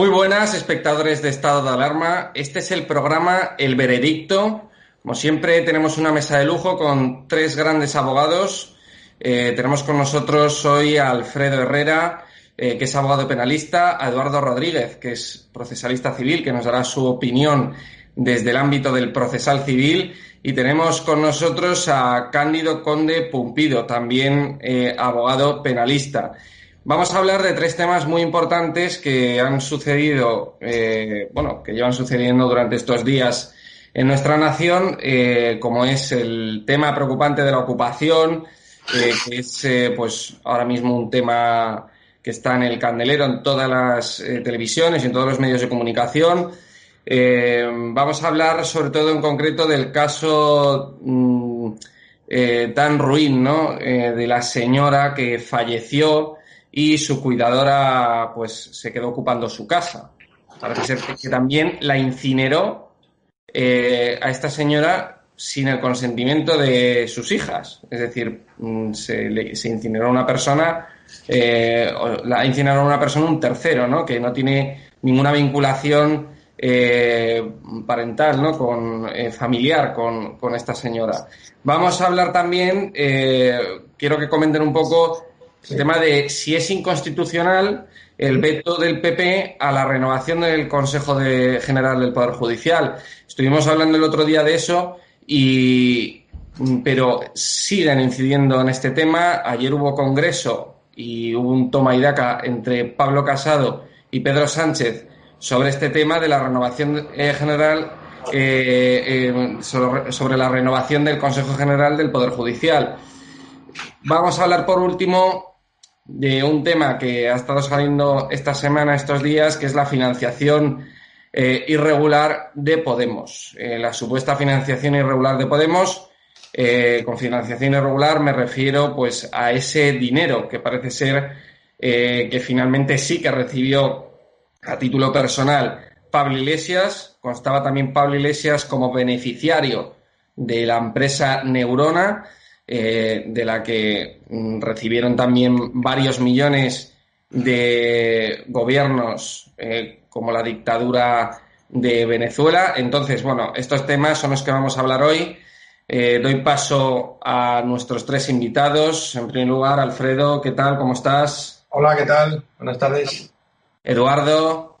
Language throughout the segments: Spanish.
Muy buenas, espectadores de Estado de Alarma. Este es el programa El Veredicto. Como siempre, tenemos una mesa de lujo con tres grandes abogados. Eh, tenemos con nosotros hoy a Alfredo Herrera, eh, que es abogado penalista, a Eduardo Rodríguez, que es procesalista civil, que nos dará su opinión desde el ámbito del procesal civil. Y tenemos con nosotros a Cándido Conde Pumpido, también eh, abogado penalista. Vamos a hablar de tres temas muy importantes que han sucedido, eh, bueno, que llevan sucediendo durante estos días en nuestra nación, eh, como es el tema preocupante de la ocupación, eh, que es, pues, ahora mismo un tema que está en el candelero en todas las televisiones y en todos los medios de comunicación. vamos a hablar, sobre todo en concreto, del caso mm, tan ruin, ¿no? de la señora que falleció y su cuidadora pues se quedó ocupando su casa. Parece ser que, también la incineró eh, a esta señora sin el consentimiento de sus hijas. Es decir, mm, se, se incineró una persona, eh, la incineró a una persona un tercero, ¿no? Que no tiene ninguna vinculación eh, parental, ¿no? Con, eh, familiar con, con, esta señora. Vamos a hablar también, quiero que comenten un poco el tema de si es inconstitucional el veto del PP a la renovación del Consejo General del Poder Judicial. Estuvimos hablando el otro día de eso y pero siguen incidiendo en este tema. Ayer hubo congreso y hubo un toma y daca entre Pablo Casado y Pedro Sánchez sobre este tema de la renovación eh, general eh, eh, sobre la renovación del Consejo General del Poder Judicial. Vamos a hablar por último de un tema que ha estado saliendo esta semana, estos días, que es la financiación eh, irregular de Podemos. Eh, la supuesta financiación irregular de Podemos, eh, con financiación irregular me refiero pues a ese dinero que parece ser que finalmente sí que recibió a título personal Pablo Iglesias. Constaba también Pablo Iglesias como beneficiario de la empresa Neurona eh, de la que mm, recibieron también varios millones de gobiernos eh, como la dictadura de Venezuela. Entonces, bueno, estos temas son los que vamos a hablar hoy. Eh, doy paso a nuestros tres invitados. En primer lugar, Alfredo, ¿qué tal? ¿Cómo estás? Hola, ¿qué tal? Buenas tardes. Eduardo.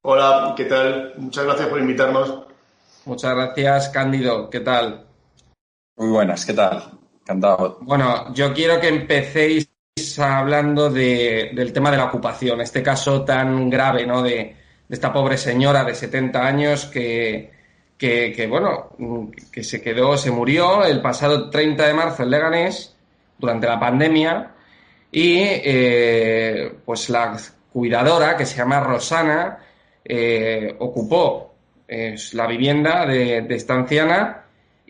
Hola, ¿qué tal? Muchas gracias por invitarnos. Muchas gracias, Cándido. ¿Qué tal? Muy buenas, ¿qué tal? Bueno, yo quiero que empecéis hablando del tema de la ocupación, este caso tan grave, ¿no? De, esta pobre señora de 70 años que, que, bueno, que se quedó, se murió el pasado 30 de marzo en Leganés durante la pandemia y eh, pues la cuidadora que se llama Rosana eh, ocupó la vivienda de, de esta anciana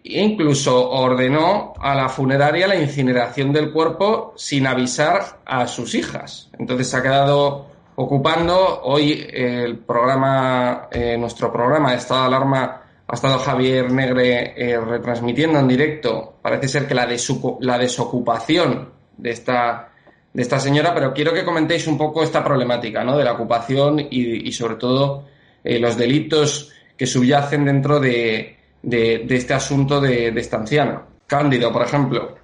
Incluso ordenó a la funeraria la incineración del cuerpo sin avisar a sus hijas. Entonces se ha quedado ocupando. Hoy el programa, eh, nuestro programa de estado de alarma ha estado Javier Negre eh, retransmitiendo en directo. Parece ser que la, la desocupación de esta, de esta señora, pero quiero que comentéis un poco esta problemática ¿no? de la ocupación y, sobre todo eh, los delitos que subyacen dentro de, de, este asunto de, esta anciana. Cándido, por ejemplo.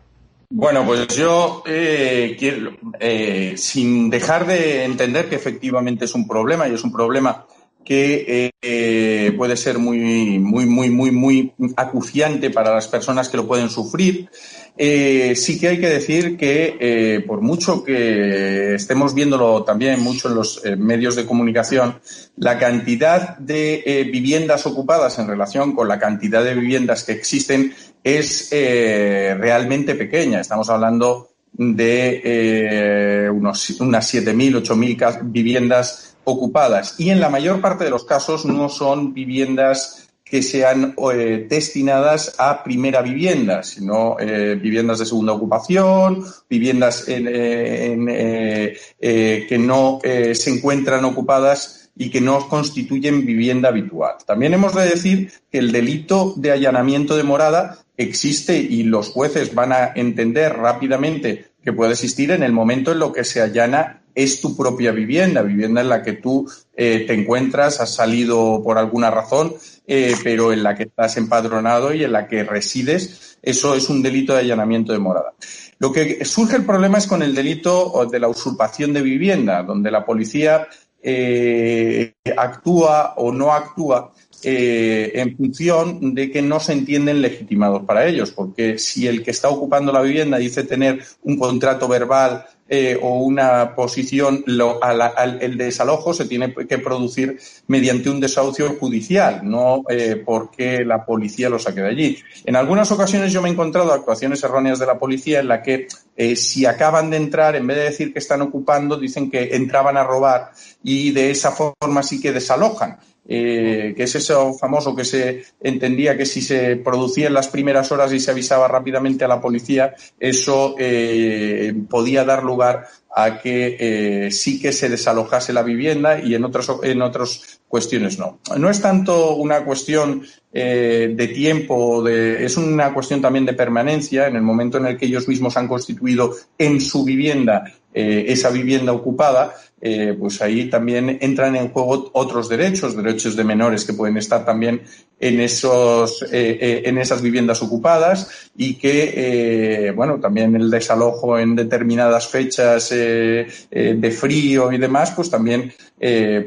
Bueno, pues yo eh, quiero, eh, sin dejar de entender que efectivamente es un problema y es un problema que eh, puede ser muy, muy, muy, muy, muy acuciante para las personas que lo pueden sufrir. Eh, sí que hay que decir que, eh, por mucho que estemos viéndolo también mucho en los medios de comunicación, la cantidad de viviendas ocupadas en relación con la cantidad de viviendas que existen es realmente pequeña. Estamos hablando de unos, unas 7.000, 8.000 viviendas ocupadas y en la mayor parte de los casos no son viviendas que sean eh, destinadas a primera vivienda, sino eh, viviendas de segunda ocupación, viviendas eh, que no se encuentran ocupadas y que no constituyen vivienda habitual. También hemos de decir que el delito de allanamiento de morada existe y los jueces van a entender rápidamente que puede existir en el momento en lo que se allana es tu propia vivienda, vivienda en la que tú te encuentras, has salido por alguna razón, eh, pero en la que estás empadronado y en la que resides, eso es un delito de allanamiento de morada. Lo que surge el problema es con el delito de la usurpación de vivienda, donde la policía eh, actúa o no actúa eh, en función de que no se entienden legitimados para ellos, porque si el que está ocupando la vivienda dice tener un contrato verbal eh, o una posición, el desalojo se tiene que producir mediante un desahucio judicial, no eh, porque la policía lo saque de allí. En algunas ocasiones yo me he encontrado actuaciones erróneas de la policía en la que si acaban de entrar, en vez de decir que están ocupando, dicen que entraban a robar y de esa forma sí que desalojan. Eh, que es eso famoso que se entendía que si se producía en las primeras horas y se avisaba rápidamente a la policía, eso eh, podía dar lugar a que eh, sí que se desalojase la vivienda y en otras en otras cuestiones no. No es tanto una cuestión de tiempo, de, es una cuestión también de permanencia. En el momento en el que ellos mismos han constituido en su vivienda esa vivienda ocupada, eh, pues ahí también entran en juego otros derechos, derechos de menores que pueden estar también en esos, eh, eh, en esas viviendas ocupadas y que, bueno, también el desalojo en determinadas fechas de frío y demás, pues también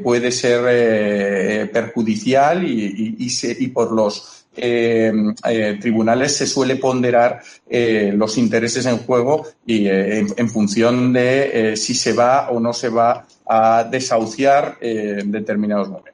puede ser perjudicial y, y, por los eh, eh, tribunales se suele ponderar eh, los intereses en juego y en, función de si se va o no se va a desahuciar en determinados momentos.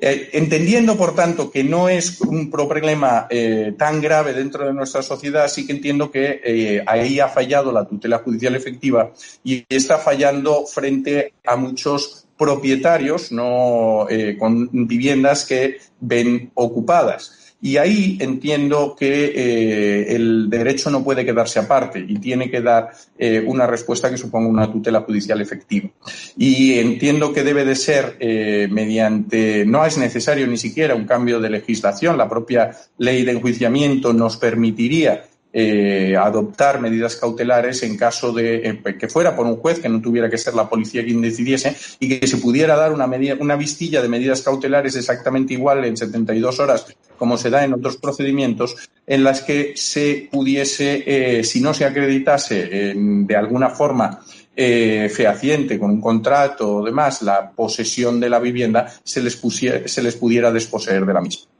Entendiendo, por tanto, que no es un problema tan grave dentro de nuestra sociedad, sí que entiendo que ahí ha fallado la tutela judicial efectiva y está fallando frente a muchos propietarios no con viviendas que ven ocupadas. Y ahí entiendo que eh, el derecho no puede quedarse aparte y tiene que dar eh, una respuesta que suponga una tutela judicial efectiva. Y entiendo que debe de ser eh, mediante, no es necesario ni siquiera un cambio de legislación, la propia ley de enjuiciamiento nos permitiría eh, adoptar medidas cautelares en caso de eh, que fuera por un juez, que no tuviera que ser la policía quien decidiese, y que se pudiera dar una, una vistilla de medidas cautelares exactamente igual en 72 horas, como se da en otros procedimientos, en las que se pudiese, eh, si no se acreditase de alguna forma fehaciente con un contrato o demás la posesión de la vivienda, se les, se les pudiera desposeer de la misma.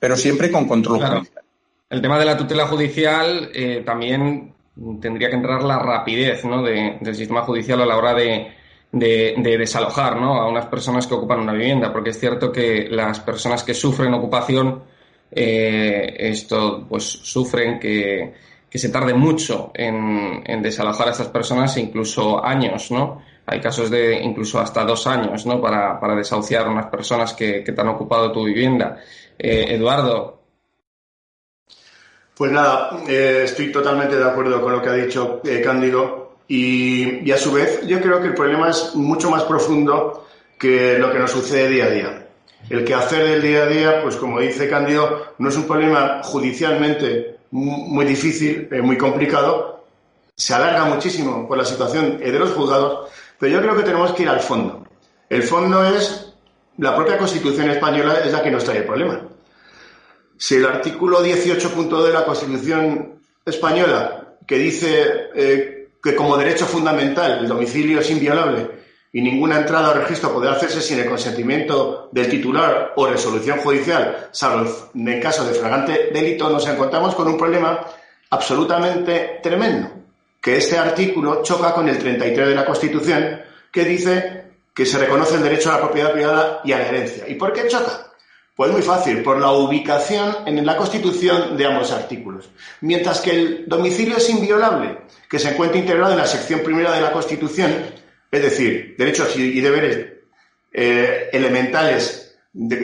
Pero siempre con control judicial. El tema de la tutela judicial eh, también tendría que entrar la rapidez ¿no? del sistema judicial a la hora de, desalojar ¿no? a unas personas que ocupan una vivienda, porque es cierto que las personas que sufren ocupación, eh, esto pues sufren que, se tarde mucho en, desalojar a estas personas, incluso años, ¿no? Hay casos de incluso hasta dos años, ¿no? Para, desahuciar a unas personas que, te han ocupado tu vivienda. Eh, Eduardo, pues nada, eh, estoy totalmente de acuerdo con lo que ha dicho eh, Cándido y, a su vez yo creo que el problema es mucho más profundo que lo que nos sucede día a día. El que hacer del día a día, pues como dice Cándido, no es un problema judicialmente muy difícil, eh, muy complicado, se alarga muchísimo por la situación de los juzgados, pero yo creo que tenemos que ir al fondo. El fondo es la propia Constitución española es la que nos trae el problema. Si el artículo 18.2 de la Constitución española, que dice eh, que como derecho fundamental el domicilio es inviolable y ninguna entrada o registro podrá hacerse sin el consentimiento del titular o resolución judicial, salvo en caso de fragante delito, nos encontramos con un problema absolutamente tremendo, que este artículo choca con el 33 de la Constitución, que dice que se reconoce el derecho a la propiedad privada y a la herencia. ¿Y por qué choca? Pues muy fácil, por la ubicación en la Constitución de ambos artículos. Mientras que el domicilio es inviolable, que se encuentra integrado en la sección primera de la Constitución, es decir, derechos y deberes eh, elementales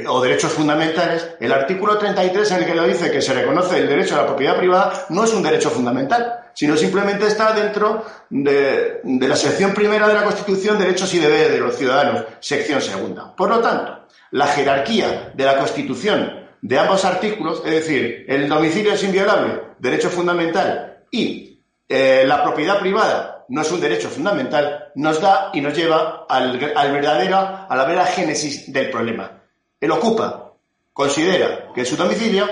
o derechos fundamentales, el artículo 33 en el que lo dice que se reconoce el derecho a la propiedad privada no es un derecho fundamental, sino simplemente está dentro de, de la sección primera de la Constitución, derechos y deberes de los ciudadanos, sección segunda. Por lo tanto, la jerarquía de la Constitución de ambos artículos, es decir, el domicilio es inviolable, derecho fundamental, y eh, la propiedad privada, no es un derecho fundamental, nos da y nos lleva al, verdadero, a la verdadera génesis del problema. El ocupa considera que es su domicilio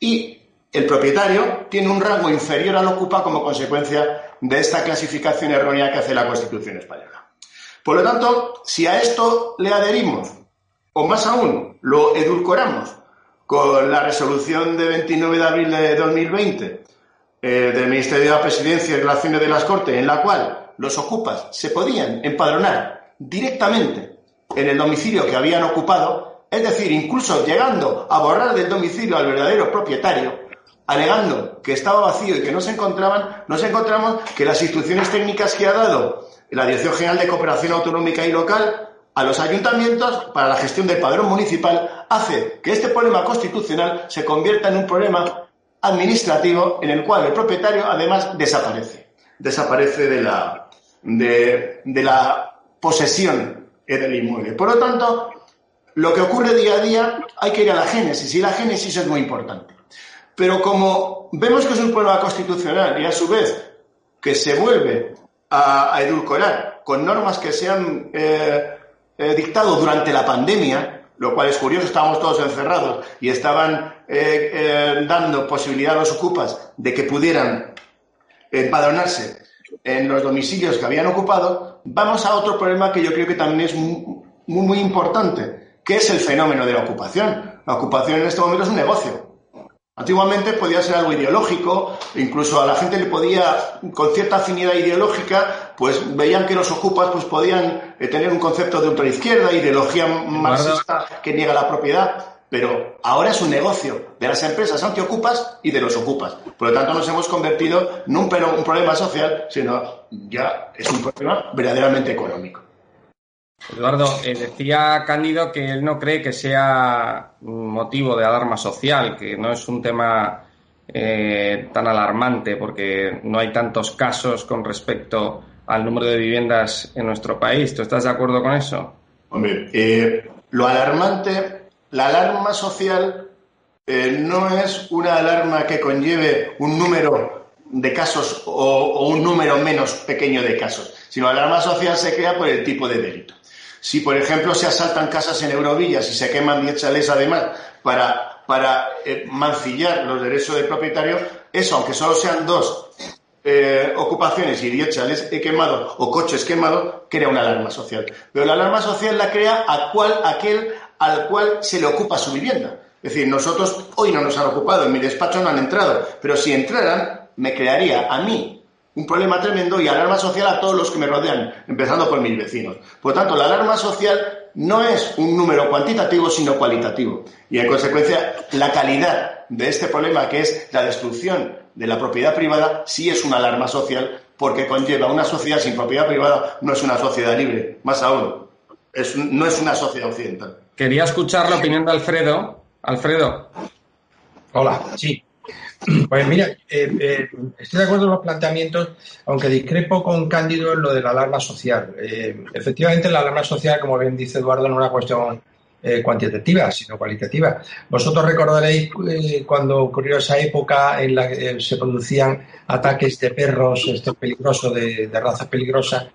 y el propietario tiene un rango inferior al ocupa como consecuencia de esta clasificación errónea que hace la Constitución española. Por lo tanto, si a esto le adherimos, o más aún, lo edulcoramos con la resolución de 29 de abril de 2020 eh, del Ministerio de la Presidencia y Relaciones de las Cortes, en la cual los ocupas se podían empadronar directamente en el domicilio que habían ocupado, es decir, incluso llegando a borrar del domicilio al verdadero propietario, alegando que estaba vacío y que no se encontraban, nos encontramos que las instrucciones técnicas que ha dado la Dirección General de Cooperación Autonómica y Local a los ayuntamientos para la gestión del padrón municipal hace que este problema constitucional se convierta en un problema administrativo en el cual el propietario además desaparece. Desaparece de la, de, la posesión del inmueble. Por lo tanto, lo que ocurre día a día hay que ir a la génesis y la génesis es muy importante. Pero como vemos que es un problema constitucional y a su vez que se vuelve a, edulcorar con normas que se han eh, eh, dictado durante la pandemia, lo cual es curioso, estábamos todos encerrados y estaban eh, dando posibilidad a los ocupas de que pudieran empadronarse en los domicilios que habían ocupado, vamos a otro problema que yo creo que también es muy, muy importante, que es el fenómeno de la ocupación. La ocupación en este momento es un negocio. Antiguamente podía ser algo ideológico, incluso a la gente le podía, con cierta afinidad ideológica, pues veían que los ocupas pues podían eh, tener un concepto de ultraizquierda, ideología marxista que niega la propiedad, pero ahora es un negocio de las empresas antiocupas y de los ocupas. Por lo tanto, nos hemos convertido no un, un problema social, sino ya es un problema verdaderamente económico. Eduardo, eh, decía Cándido que él no cree que sea motivo de alarma social, que no es un tema eh, tan alarmante porque no hay tantos casos con respecto al número de viviendas en nuestro país. ¿Tú estás de acuerdo con eso? Hombre, eh, lo alarmante, la alarma social no es una alarma que conlleve un número de casos o, o un número menos pequeño de casos, sino la alarma social se crea por el tipo de delito. Si, por ejemplo, se asaltan casas en Eurovillas y se queman 10 chalés además para, para eh, mancillar los derechos del propietario, eso, aunque solo sean dos eh, ocupaciones y 10 chalés quemados o coches quemados, crea una alarma social. Pero la alarma social la crea a cual, aquel al cual se le ocupa su vivienda. Es decir, nosotros hoy no nos han ocupado, en mi despacho no han entrado, pero si entraran, me crearía a mí un problema tremendo y alarma social a todos los que me rodean, empezando por mis vecinos. Por lo tanto, la alarma social no es un número cuantitativo, sino cualitativo. Y en consecuencia, la calidad de este problema, que es la destrucción de la propiedad privada, sí es una alarma social, porque conlleva una sociedad sin propiedad privada, no es una sociedad libre, más aún, no es una sociedad occidental. Quería escuchar la opinión de Alfredo. Alfredo. Hola, sí. Pues mira, eh, eh, estoy de acuerdo en los planteamientos, aunque discrepo con Cándido en lo de la alarma social. Eh, efectivamente, la alarma social, como bien dice Eduardo, no es una cuestión cuantitativa, sino cualitativa. Vosotros recordaréis cuando ocurrió esa época en la que se producían ataques de perros peligrosos, de, de raza peligrosa,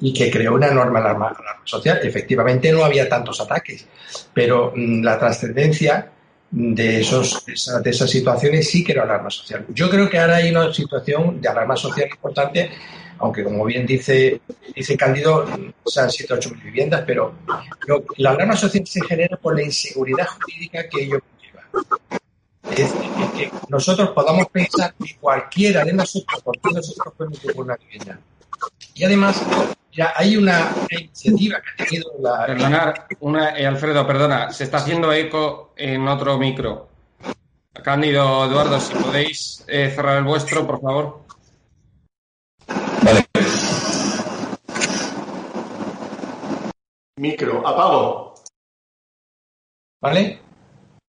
y que creó una enorme alarma, social. Efectivamente, no había tantos ataques, pero mm, la trascendencia de, esos, de, esas situaciones sí que era alarma social. Yo creo que ahora hay una situación de alarma social importante, aunque como bien dice, dice Cándido, sean 7 o 8 mil viviendas, pero la alarma social se genera por la inseguridad jurídica que ello conlleva. Es decir, que nosotros podamos pensar que cualquiera de nosotros, por nosotros podemos ocupar una vivienda. Y además, ya hay una, iniciativa que ha tenido la. Perdonar, una, eh, Alfredo, perdona, se está haciendo eco en otro micro. Cándido, Eduardo, si podéis eh, cerrar el vuestro, por favor. Vale. Micro, apago. ¿Vale?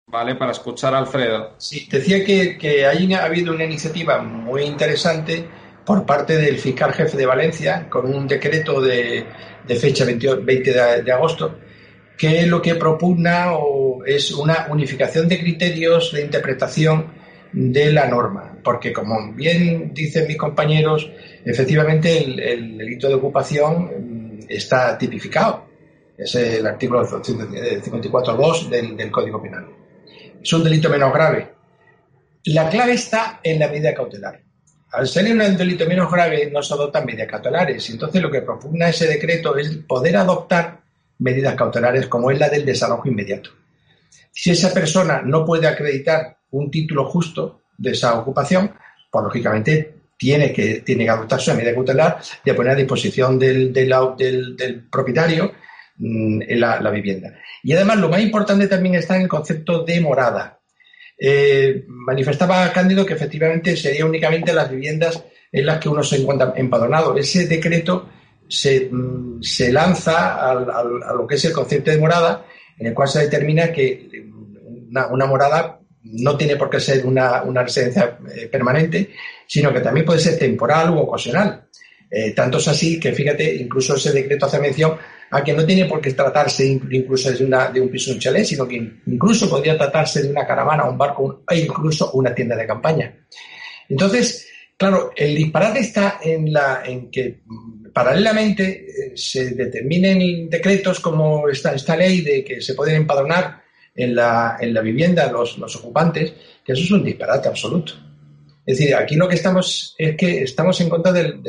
Vale, para escuchar a Alfredo. Sí, decía que, que ha habido una iniciativa muy interesante por parte del fiscal jefe de Valencia con un decreto de, fecha 20, de, agosto que lo que propugna es una unificación de criterios de interpretación de la norma, porque como bien dicen mis compañeros, efectivamente el, delito de ocupación mm, está tipificado. Es el artículo 54.2 del, del Código Penal. Es un delito menos grave. La clave está en la medida cautelar. Al ser un delito menos grave no se adoptan medidas cautelares. Entonces lo que propugna ese decreto es poder adoptar medidas cautelares como es la del desalojo inmediato. Si esa persona no puede acreditar un título justo de esa ocupación, pues lógicamente tiene que, tiene que adoptarse una medida cautelar de poner a disposición del, del, propietario mm, la, vivienda. Y además lo más importante también está en el concepto de morada. Eh, manifestaba Cándido que efectivamente sería únicamente las viviendas en las que uno se encuentra empadronado. Ese decreto se, mm, lanza a lo que es el concepto de morada, en el cual se determina que una, morada no tiene por qué ser una, residencia eh, permanente, sino que también puede ser temporal u ocasional. Eh, tanto es así que, fíjate, incluso ese decreto hace mención a que no tiene por qué tratarse incluso de, una, de un piso, un chalet, sino que incluso podría tratarse de una caravana, un barco e incluso una tienda de campaña. Entonces, claro, el disparate está en, la, en que mm, paralelamente eh, se determinen decretos como esta, esta ley de que se pueden empadronar en la, en la vivienda los, los ocupantes, que eso es un disparate absoluto. Es decir, aquí lo que estamos es que estamos en contra de,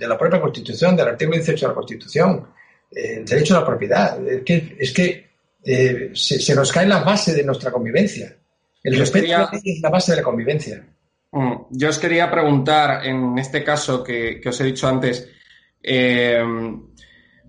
la propia Constitución, del artículo 18 de la Constitución, el derecho a la propiedad. Es que, es que eh, se, nos cae la base de nuestra convivencia. El respeto es la base de la convivencia. Mm, yo os quería preguntar, en este caso que, os he dicho antes, eh,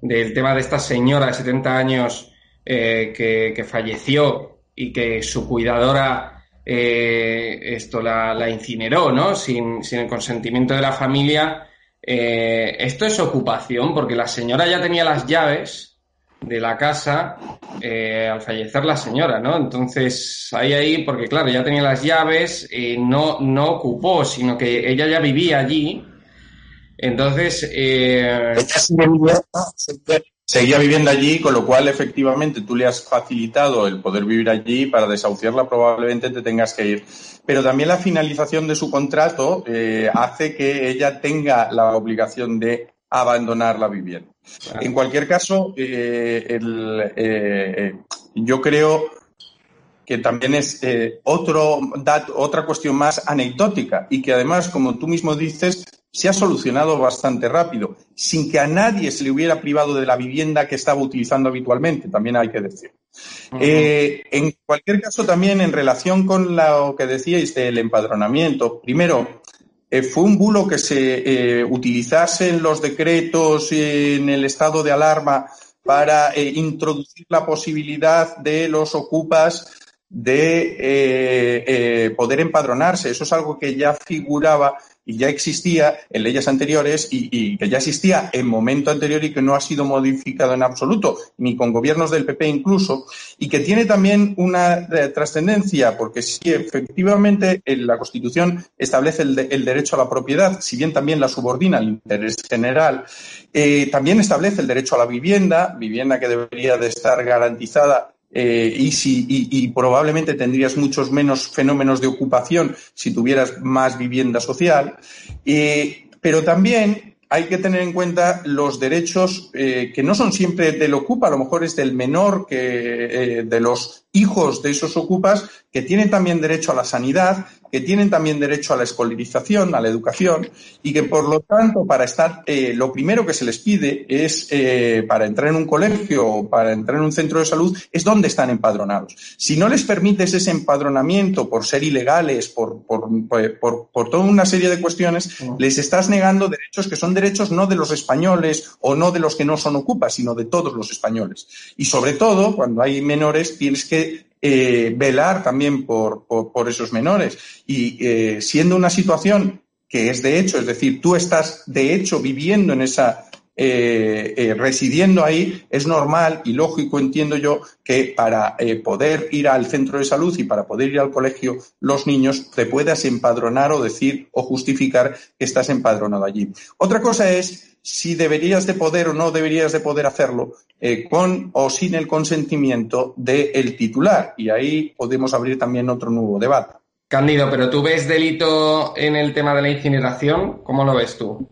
del tema de esta señora de 70 años eh, que, falleció y que su cuidadora eh, esto la, incineró, ¿no? Sin, el consentimiento de la familia. Eh, esto es ocupación, porque la señora ya tenía las llaves de la casa al fallecer la señora, ¿no? Entonces, ahí, ahí, porque claro, ya tenía las llaves, no, no ocupó, sino que ella ya vivía allí. Entonces, seguía viviendo allí, con lo cual efectivamente tú le has facilitado el poder vivir allí para desahuciarla probablemente te tengas que ir. Pero también la finalización de su contrato eh, hace que ella tenga la obligación de abandonar la vivienda. En cualquier caso, eh, eh, yo creo que también es otro, otra cuestión más anecdótica y que además, como tú mismo dices, se ha solucionado bastante rápido, sin que a nadie se le hubiera privado de la vivienda que estaba utilizando habitualmente, también hay que decir. Eh, en cualquier caso, también en relación con lo que decíais del empadronamiento, primero, eh, fue un bulo que se eh, utilizasen los decretos en el estado de alarma para introducir la posibilidad de los ocupas de poder empadronarse. Eso es algo que ya figuraba y ya existía en leyes anteriores y, que ya existía en momento anterior y que no ha sido modificado en absoluto, ni con gobiernos del PP incluso, y que tiene también una eh, trascendencia, porque si efectivamente la Constitución establece el, derecho a la propiedad, si bien también la subordina al interés general, eh, también establece el derecho a la vivienda, vivienda que debería de estar garantizada eh, y, si, y, probablemente tendrías muchos menos fenómenos de ocupación si tuvieras más vivienda social. Eh, pero también hay que tener en cuenta los derechos eh, que no son siempre del ocupa, a lo mejor es del menor que de los hijos de esos ocupas que tienen también derecho a la sanidad, que tienen también derecho a la escolarización, a la educación, y que por lo tanto, para estar, eh, lo primero que se les pide es, eh, para entrar en un colegio o para entrar en un centro de salud, es dónde están empadronados. Si no les permites ese empadronamiento por ser ilegales, por, por, por, por toda una serie de cuestiones, les estás negando derechos que son derechos no de los españoles o no de los que no son ocupas, sino de todos los españoles. Y sobre todo, cuando hay menores, tienes que eh, velar también por, esos menores. Y eh, siendo una situación que es de hecho, es decir, tú estás de hecho viviendo en esa, eh, residiendo ahí, es normal y lógico, entiendo yo, que para poder ir al centro de salud y para poder ir al colegio, los niños te puedas empadronar o decir o justificar que estás empadronado allí. Otra cosa es si deberías de poder o no deberías de poder hacerlo eh, con o sin el consentimiento del titular. Y ahí podemos abrir también otro nuevo debate. Cándido, pero tú ves delito en el tema de la incineración, ¿cómo lo ves tú?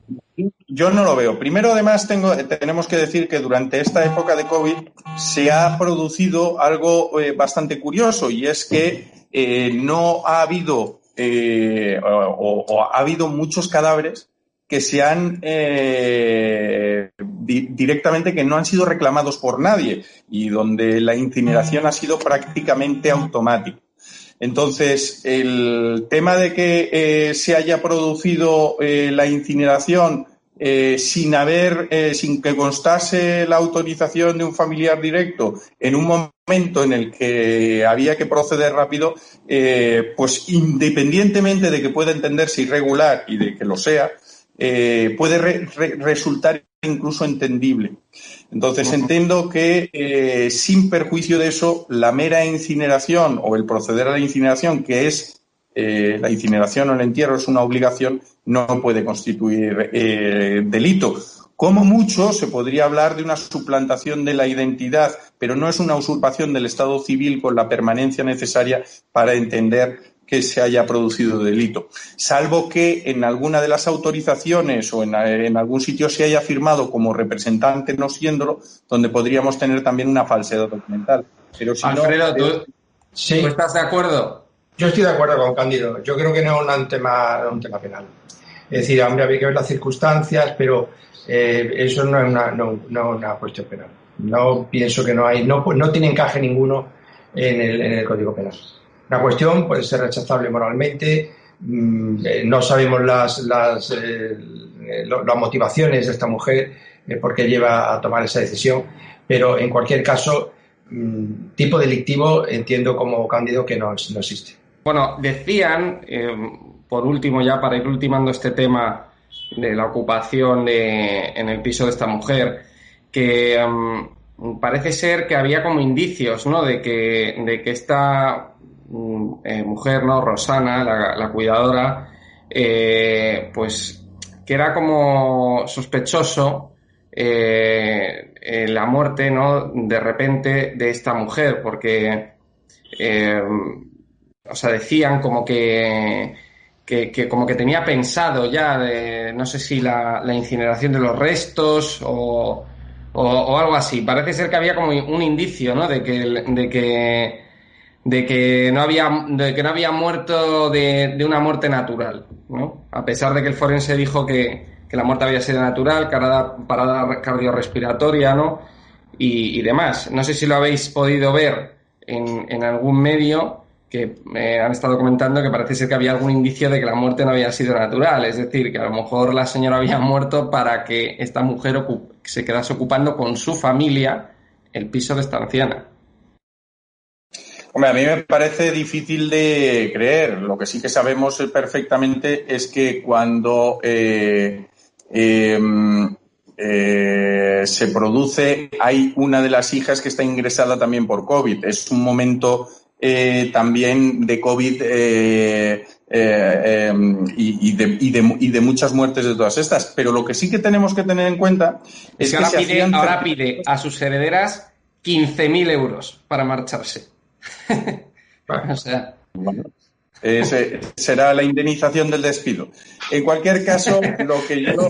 Yo no lo veo. Primero, además, tengo, tenemos que decir que durante esta época de COVID se ha producido algo eh, bastante curioso y es que eh, no ha habido eh, o, ha habido muchos cadáveres que se han directamente que no han sido reclamados por nadie y donde la incineración ha sido prácticamente automática. Entonces, el tema de que eh, se haya producido eh, la incineración eh, sin haber, sin que constase la autorización de un familiar directo en un momento en el que había que proceder rápido, pues independientemente de que pueda entenderse irregular y de que lo sea, puede resultar incluso entendible. Entonces entiendo que eh, sin perjuicio de eso, la mera incineración o el proceder a la incineración, que es eh, la incineración o el entierro es una obligación, no puede constituir eh, delito. Como mucho se podría hablar de una suplantación de la identidad, pero no es una usurpación del Estado civil con la permanencia necesaria para entender que se haya producido delito, salvo que en alguna de las autorizaciones o en, algún sitio se haya firmado como representante no siéndolo, donde podríamos tener también una falsedad documental. Pero si Alfredo, ¿tú, estás de acuerdo? Yo estoy de acuerdo con Cándido. Yo creo que no es un tema, un tema penal. Es decir, hombre, había que ver las circunstancias, pero eh, eso no es una, no, una cuestión penal. No pienso que no hay, no, no tiene encaje ninguno en el, en el Código Penal. La cuestión puede ser rechazable moralmente, mm, eh, no sabemos las, las, eh, las, motivaciones de esta mujer por qué lleva a tomar esa decisión, pero en cualquier caso, mm, tipo delictivo entiendo como Cándido que no, no existe. Bueno, decían, por último ya para ir ultimando este tema de la ocupación de, en el piso de esta mujer, que mm, parece ser que había como indicios, ¿no? De que, de que esta eh, mujer, ¿no? Rosana, la, cuidadora, eh, pues que era como sospechoso eh, la muerte, ¿no? De repente de esta mujer, porque, o sea, decían como que, que, como que tenía pensado ya, de, no sé si la, incineración de los restos o, algo así. Parece ser que había como un indicio, ¿no? De que, de que no había, de que no había muerto de, una muerte natural, ¿no? A pesar de que el forense dijo que, la muerte había sido natural, parada, parada cardiorrespiratoria, ¿no? Y, demás. No sé si lo habéis podido ver en algún medio que me han estado comentando que parece ser que había algún indicio de que la muerte no había sido natural, es decir, que a lo mejor la señora había muerto para que esta mujer se quedase ocupando con su familia el piso de esta anciana. Hombre, a mí me parece difícil de creer. Lo que sí que sabemos perfectamente es que cuando eh, em, eh, se produce, hay una de las hijas que está ingresada también por COVID. Es un momento eh, también de COVID em, y, de, muchas muertes de todas estas. Pero lo que sí que tenemos que tener en cuenta es, que, ahora pide a sus herederas 15.000 euros para marcharse. será la indemnización del despido. En cualquier caso, lo que yo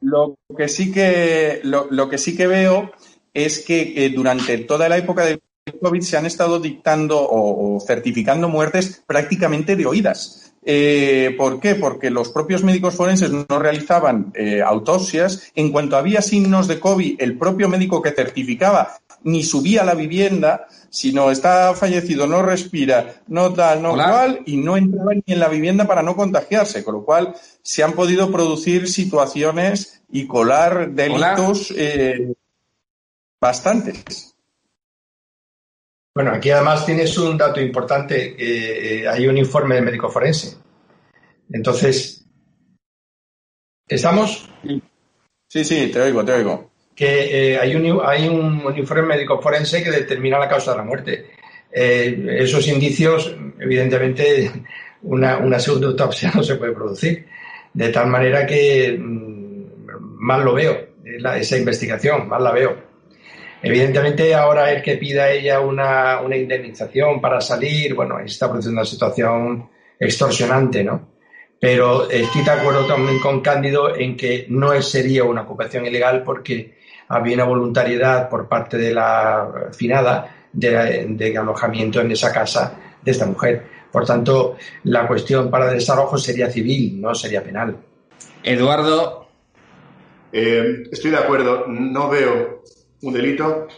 lo que sí que lo, que sí que veo es que durante toda la época del COVID se han estado dictando o, certificando muertes prácticamente de oídas. Eh, ¿Por qué? Porque los propios médicos forenses no realizaban eh, autopsias. En cuanto había signos de COVID, el propio médico que certificaba ni subía a la vivienda, sino está fallecido, no respira, no tal, no cual, y no entraba ni en la vivienda para no contagiarse, con lo cual se han podido producir situaciones y colar delitos eh, bastantes. Bueno, aquí además tienes un dato importante. Eh, hay un informe del médico forense. Entonces, ¿estamos? Sí, sí, te oigo, te oigo que eh, hay, un, hay un, informe médico forense que determina la causa de la muerte. Eh, esos indicios, evidentemente, una, una segunda autopsia no se puede producir. De tal manera que mm, mal lo veo, esa investigación, mal la veo. Evidentemente, ahora el que pida ella una, una indemnización para salir, bueno, está produciendo una situación extorsionante, ¿no? Pero estoy de acuerdo también con Cándido en que no sería una ocupación ilegal porque había una voluntariedad por parte de la finada de, alojamiento en esa casa de esta mujer. Por tanto, la cuestión para el desalojo sería civil, no sería penal. Eduardo. Eh, estoy de acuerdo, no veo un delito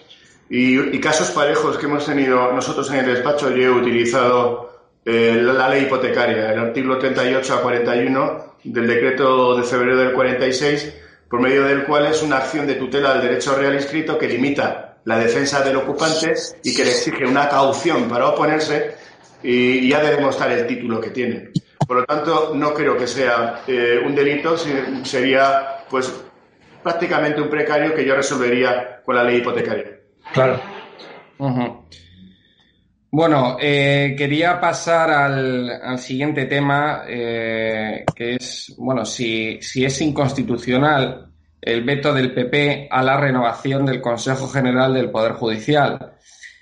y, casos parejos que hemos tenido nosotros en el despacho, yo he utilizado eh, la, ley hipotecaria, el artículo 38 a 41 del decreto de febrero del 46, por medio del cual es una acción de tutela del derecho real inscrito que limita la defensa del ocupante y que le exige una caución para oponerse y, ha de demostrar el título que tiene. Por lo tanto, no creo que sea eh, un delito, sería pues prácticamente un precario que yo resolvería con la ley hipotecaria. Claro. Bueno, eh, quería pasar al, siguiente tema, eh, que es, bueno, si, si es inconstitucional el veto del PP a la renovación del Consejo General del Poder Judicial.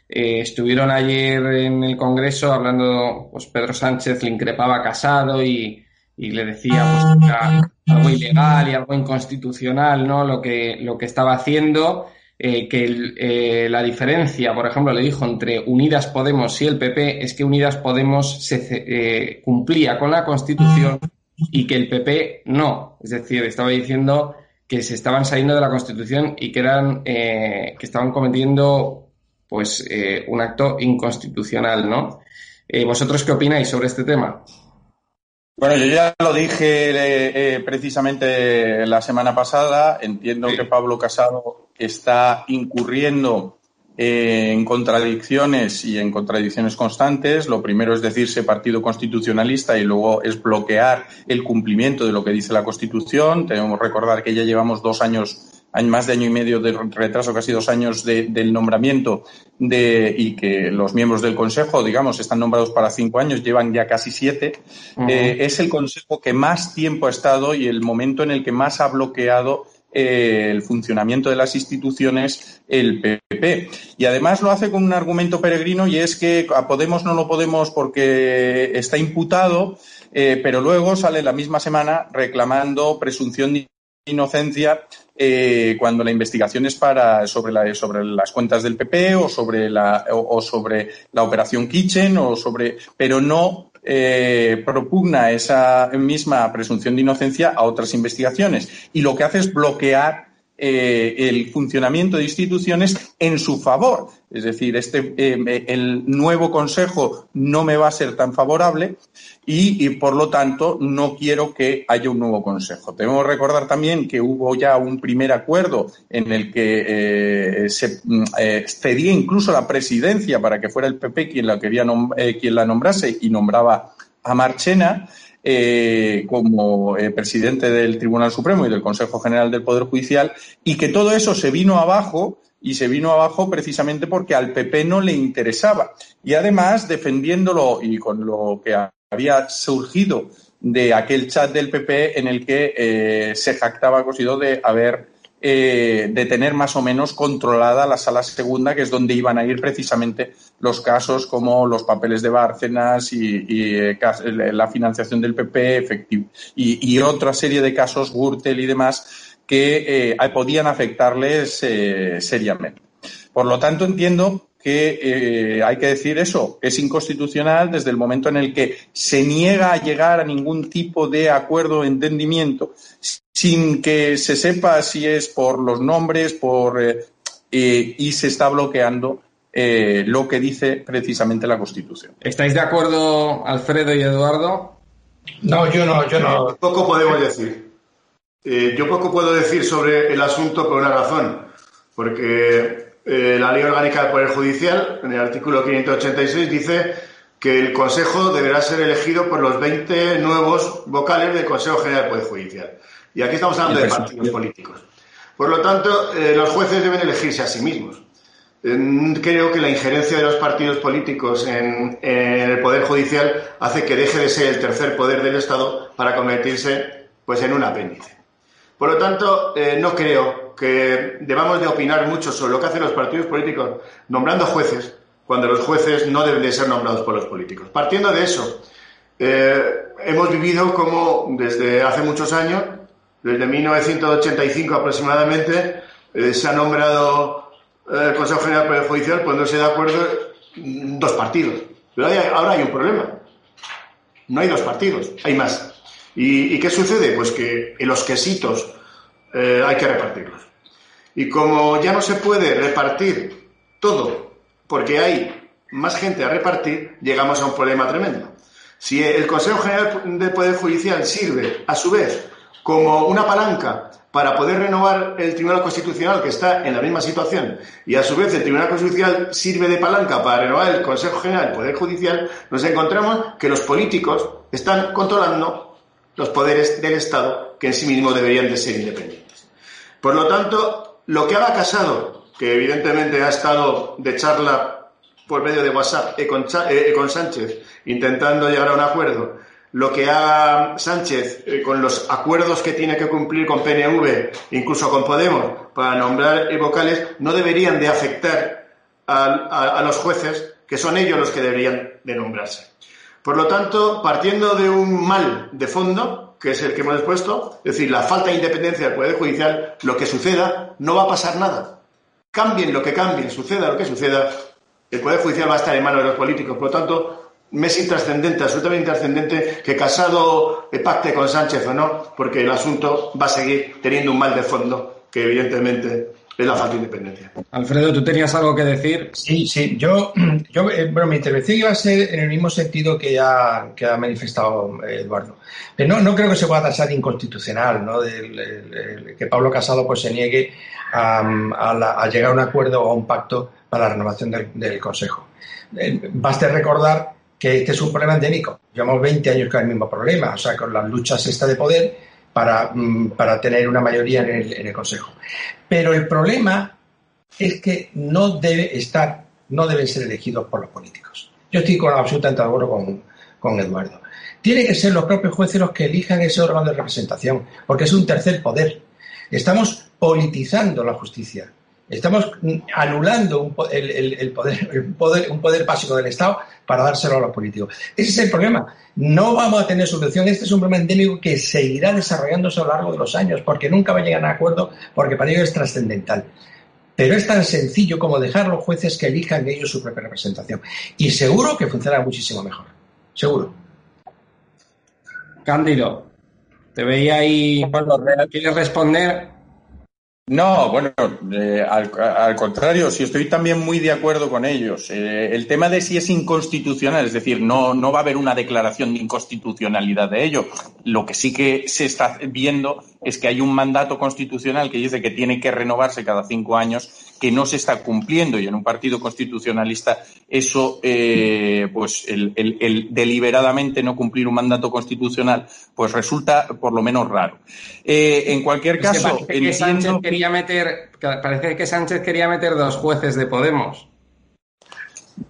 Eh, estuvieron ayer en el Congreso hablando, pues Pedro Sánchez le increpaba a Casado y, y le decía pues, que era algo ilegal y algo inconstitucional, ¿no? Lo que, lo que estaba haciendo. Eh, que eh, la diferencia, por ejemplo, le dijo entre Unidas Podemos y el PP es que Unidas Podemos se, eh, cumplía con la Constitución y que el PP no. Es decir, estaba diciendo que se estaban saliendo de la Constitución y que eran que estaban cometiendo pues un acto inconstitucional, ¿no? ¿Vosotros qué opináis sobre este tema? Bueno, yo ya lo dije precisamente la semana pasada. Entiendo que Pablo Casado está incurriendo eh, en contradicciones y en contradicciones constantes. Lo primero es decirse partido constitucionalista y luego es bloquear el cumplimiento de lo que dice la Constitución. Tenemos que recordar que ya llevamos dos años, más de año y medio de retraso, casi dos años del nombramiento de, y que los miembros del Consejo, digamos, están nombrados para cinco años, llevan ya casi siete. Eh, es el Consejo que más tiempo ha estado y el momento en el que más ha bloqueado eh, el funcionamiento de las instituciones el PP. Y además lo hace con un argumento peregrino y es que a Podemos no lo podemos porque está imputado, eh, pero luego sale la misma semana reclamando presunción de inocencia eh, cuando la investigación es para sobre, la, sobre las cuentas del PP o sobre la o sobre la operación Kitchen o sobre pero no eh, propugna esa misma presunción de inocencia a otras investigaciones. Y lo que hace es bloquear eh, el funcionamiento de instituciones en su favor. Es decir, este, eh, el nuevo Consejo no me va a ser tan favorable y, por lo tanto, no quiero que haya un nuevo Consejo. Tenemos que recordar también que hubo ya un primer acuerdo en el que se mm, cedía incluso la presidencia para que fuera el PP quien la, quería quien la nombrase y nombraba a Marchena. Eh, como eh, presidente del Tribunal Supremo y del Consejo General del Poder Judicial, y que todo eso se vino abajo y se vino abajo precisamente porque al PP no le interesaba. Y además, defendiéndolo y con lo que había surgido de aquel chat del PP en el que eh, se jactaba Cosido de haber eh, de tener más o menos controlada la sala segunda, que es donde iban a ir precisamente los casos como los papeles de Bárcenas y, eh, la financiación del PP efectivo, y, otra serie de casos, Gürtel y demás, que eh, podían afectarles seriamente. Por lo tanto, entiendo que eh, hay que decir eso, es inconstitucional desde el momento en el que se niega a llegar a ningún tipo de acuerdo o entendimiento sin que se sepa si es por los nombres por, eh, eh, y se está bloqueando lo que dice precisamente la Constitución. ¿Estáis de acuerdo, Alfredo y Eduardo? No, yo no, yo no. Poco podemos decir. yo poco puedo decir sobre el asunto por una razón, porque eh, la Ley Orgánica del Poder Judicial, en el artículo 586, dice que el Consejo deberá ser elegido por los 20 nuevos vocales del Consejo General del Poder Judicial. Y aquí estamos hablando de partidos políticos. Por lo tanto, eh, los jueces deben elegirse a sí mismos. creo que la injerencia de los partidos políticos en, el Poder Judicial hace que deje de ser el tercer poder del Estado para convertirse pues, en un apéndice. Por lo tanto, eh, no creo que debamos de opinar mucho sobre lo que hacen los partidos políticos nombrando jueces, cuando los jueces no deben de ser nombrados por los políticos. Partiendo de eso, eh, hemos vivido como desde hace muchos años, desde 1985 aproximadamente, eh, se ha nombrado el Consejo General del Poder Judicial poniéndose de acuerdo dos partidos. Pero ahora hay un problema. No hay dos partidos, hay más. ¿Y, qué sucede? Pues que los quesitos eh, hay que repartirlos. Y como ya no se puede repartir todo porque hay más gente a repartir, llegamos a un problema tremendo. Si el Consejo General del Poder Judicial sirve, a su vez, como una palanca para poder renovar el Tribunal Constitucional, que está en la misma situación, y a su vez el Tribunal Constitucional sirve de palanca para renovar el Consejo General del Poder Judicial, nos encontramos que los políticos están controlando los poderes del Estado, que en sí mismos deberían de ser independientes. Por lo tanto, lo que haga Casado, que evidentemente ha estado de charla por medio de WhatsApp con, eh, con Sánchez, intentando llegar a un acuerdo, lo que haga Sánchez eh, con los acuerdos que tiene que cumplir con PNV, incluso con Podemos, para nombrar vocales, no deberían de afectar a, los jueces, que son ellos los que deberían de nombrarse. Por lo tanto, partiendo de un mal de fondo, que es el que hemos expuesto, es decir, la falta de independencia del Poder Judicial, lo que suceda, no va a pasar nada. Cambien lo que cambien, suceda lo que suceda, el Poder Judicial va a estar en manos de los políticos. Por lo tanto, me es intrascendente, absolutamente intrascendente, que Casado pacte con Sánchez o no, porque el asunto va a seguir teniendo un mal de fondo, que evidentemente es la falta de independencia. Alfredo, ¿tú tenías algo que decir? Sí, sí. Yo, yo eh, bueno, mi intervención iba a ser en el mismo sentido que ya que ha manifestado eh, Eduardo. Pero no, no creo que se pueda tasar inconstitucional, ¿no? que Pablo Casado pues se niegue a, llegar a un acuerdo o a un pacto para la renovación del, Consejo. Eh, baste recordar que este es un problema endémico. Llevamos 20 años con el mismo problema, o sea, con las luchas esta de poder para, mm, para tener una mayoría en el, en el, Consejo. Pero el problema es que no debe estar, no deben ser elegidos por los políticos. Yo estoy con, absolutamente de acuerdo con, con Eduardo. Tienen que ser los propios jueces los que elijan ese órgano de representación, porque es un tercer poder. Estamos politizando la justicia. Estamos anulando el, poder, un poder básico del Estado para dárselo a los políticos. Ese es el problema. No vamos a tener solución. Este es un problema endémico que seguirá desarrollándose a lo largo de los años, porque nunca va a llegar a un acuerdo, porque para ello es trascendental. Pero es tan sencillo como dejar a los jueces que elijan ellos su propia representación. Y seguro que funcionará muchísimo mejor. Seguro. Cándido, te veía ahí. ¿Quieres responder? No, bueno, eh, al, contrario, sí estoy también muy de acuerdo con ellos. Eh, el tema de si es inconstitucional, es decir, no, no va a haber una declaración de inconstitucionalidad de ello. Lo que sí que se está viendo es que hay un mandato constitucional que dice que tiene que renovarse cada cinco años que no se está cumpliendo y en un partido constitucionalista eso, eh, pues el, deliberadamente no cumplir un mandato constitucional, pues resulta por lo menos raro. Eh, en cualquier caso, parece, que Sánchez quería meter, parece que Sánchez quería meter dos jueces de Podemos.